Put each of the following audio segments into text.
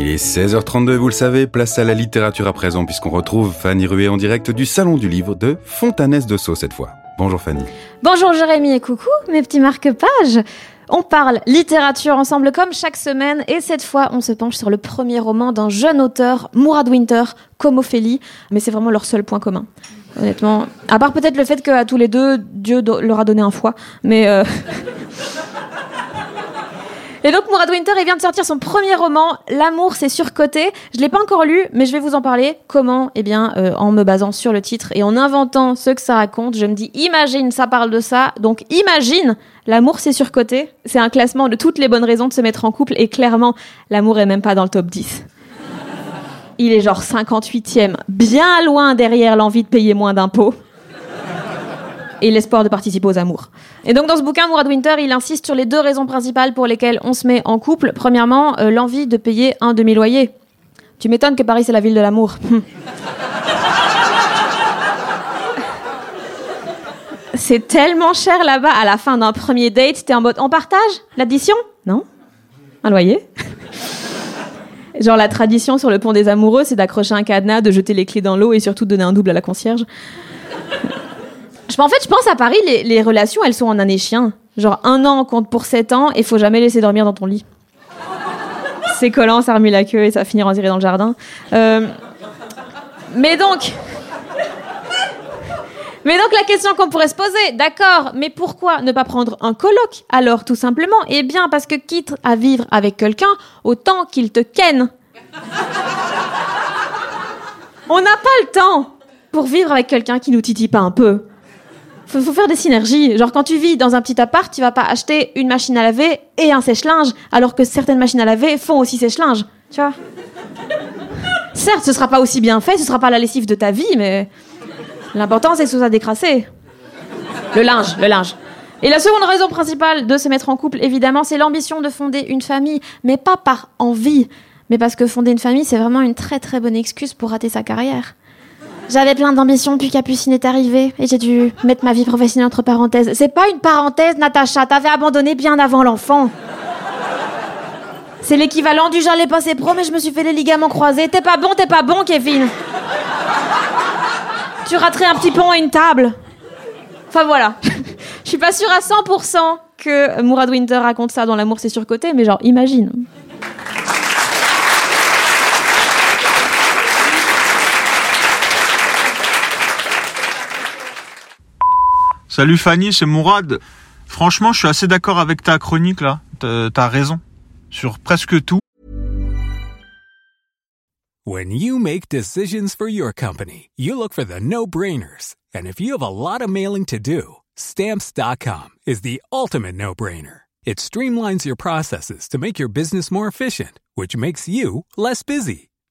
Il est 16h32, vous le savez, place à la littérature à présent puisqu'on retrouve Fanny Rué en direct du Salon du Livre de Fontanès de Sceaux cette fois. Bonjour Fanny. Bonjour Jérémy et coucou mes petits marque-pages. On parle littérature ensemble comme chaque semaine et cette fois on se penche sur le premier roman d'un jeune auteur, Mourad Winter, comme Ophélie, mais c'est vraiment leur seul point commun. Honnêtement, à part peut-être le fait qu'à tous les deux, Dieu leur a donné un foie, mais... euh, Et donc Mourad Winter, il vient de sortir son premier roman, L'amour c'est surcoté. Je l'ai pas encore lu, mais je vais vous en parler. Comment? Eh bien, euh, en me basant sur le titre et en inventant ce que ça raconte. Je me dis, imagine, ça parle de ça. Donc imagine, l'amour c'est surcoté. C'est un classement de toutes les bonnes raisons de se mettre en couple et clairement, l'amour est même pas dans le top 10. Il est genre 58e, bien loin derrière l'envie de payer moins d'impôts et l'espoir de participer aux amours. Et donc dans ce bouquin, Mourad Winter, il insiste sur les deux raisons principales pour lesquelles on se met en couple. Premièrement, euh, l'envie de payer un demi-loyer. Tu m'étonnes que Paris c'est la ville de l'amour. C'est tellement cher là-bas. À la fin d'un premier date, t'es en mode on partage l'addition? Non Un loyer? Genre la tradition sur le pont des amoureux, c'est d'accrocher un cadenas, de jeter les clés dans l'eau et surtout de donner un double à la concierge. En fait, je pense à Paris, les, relations, elles sont en année chien. Genre, un an compte pour sept ans et faut jamais laisser dormir dans ton lit. C'est collant, ça remue la queue et ça va finir en dans le jardin. Euh, Mais donc... Mais donc la question qu'on pourrait se poser, d'accord, mais pourquoi ne pas prendre un coloc alors tout simplement? Eh bien parce que quitte à vivre avec quelqu'un, autant qu'il te ken. On n'a pas le temps pour vivre avec quelqu'un qui nous titille pas un peu. Faut, faut faire des synergies. Genre quand tu vis dans un petit appart, tu vas pas acheter une machine à laver et un sèche-linge, alors que certaines machines à laver font aussi sèche-linge. Tu vois? Certes, ce sera pas aussi bien fait, ce sera pas la lessive de ta vie, mais l'important c'est que ce soit décrassé. Le linge, le linge. Et la seconde raison principale de se mettre en couple, évidemment, c'est l'ambition de fonder une famille, mais pas par envie, mais parce que fonder une famille, c'est vraiment une très très bonne excuse pour rater sa carrière. J'avais plein d'ambitions puis Capucine est arrivée et j'ai dû mettre ma vie professionnelle entre parenthèses. C'est pas une parenthèse, Natacha, t'avais abandonné bien avant l'enfant. C'est l'équivalent du j'allais passer pro mais je me suis fait les ligaments croisés. T'es pas bon, t'es pas bon, Kevin. Tu raterais un petit pont et une table. Enfin voilà. Je suis pas sûre à 100% que Mourad Winter raconte ça dans L'amour c'est surcoté, mais genre imagine. Salut Fanny, c'est Mourad. Franchement, je suis assez d'accord avec ta chronique là. T'as raison. Sur presque tout. When you make decisions for your company, you look for the no-brainers. And if you have a lot of mailing to do, stamps.com is the ultimate no-brainer. It streamlines your processes to make your business more efficient, which makes you less busy.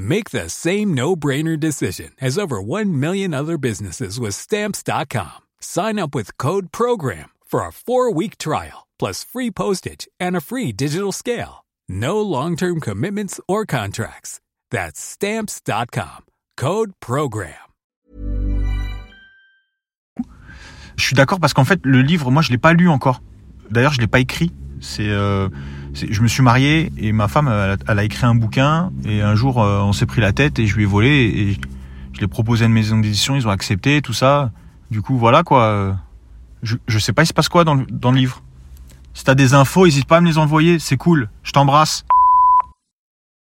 Make the same no-brainer decision as over 1 million other businesses with stamps.com. Sign up with code program for a 4-week trial plus free postage and a free digital scale. No long-term commitments or contracts. That's stamps.com. Code program. Je suis d'accord parce qu'en fait, le livre, moi, je l'ai pas lu encore. D'ailleurs, je l'ai pas écrit. C'est, euh, je me suis marié et ma femme, elle, a- écrit un bouquin et un jour, euh, on s'est pris la tête et je lui ai volé et je l'ai proposé à une maison d'édition, ils ont accepté tout ça. Du coup, voilà quoi. Je, je sais pas, il se passe quoi dans dans le livre? Si t'as des infos, n'hésite pas à me les envoyer, c'est cool. Je t'embrasse.